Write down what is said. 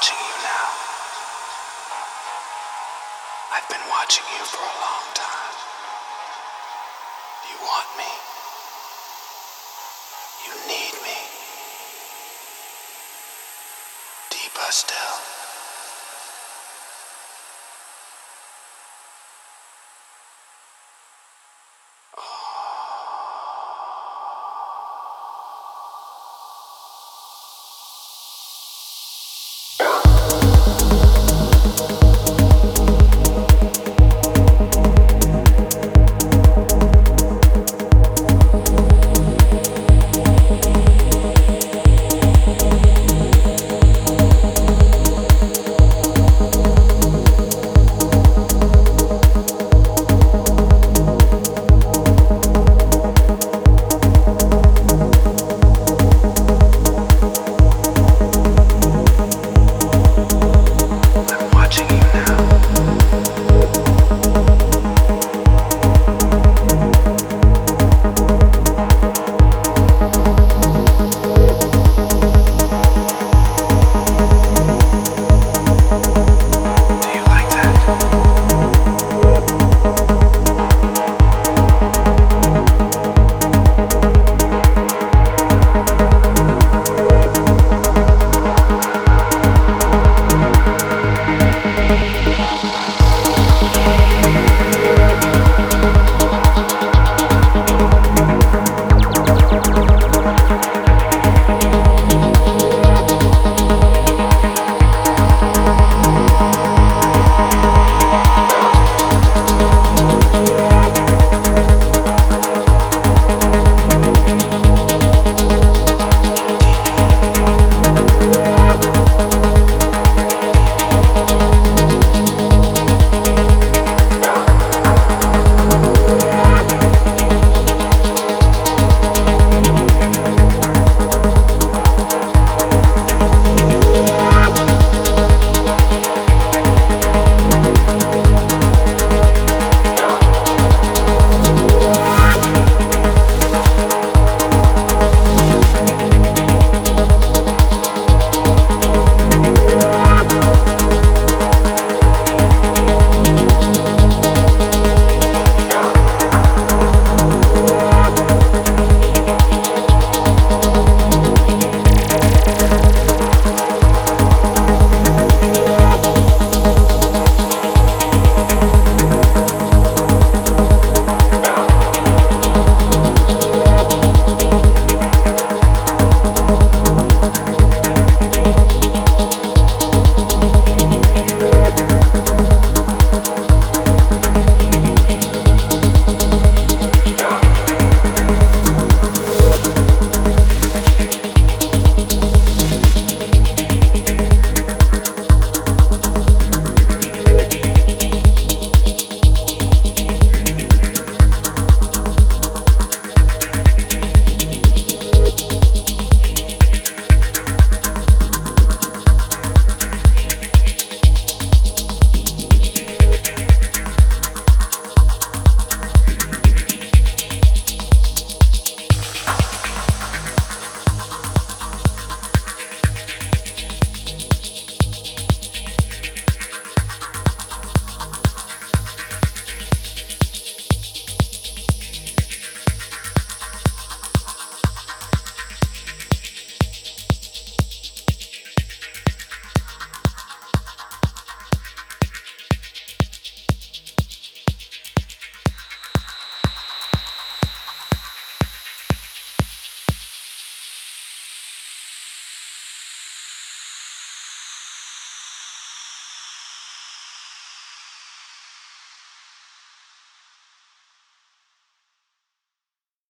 watching you now. I've been watching you for a long time. You want me. You need me. Deeper still.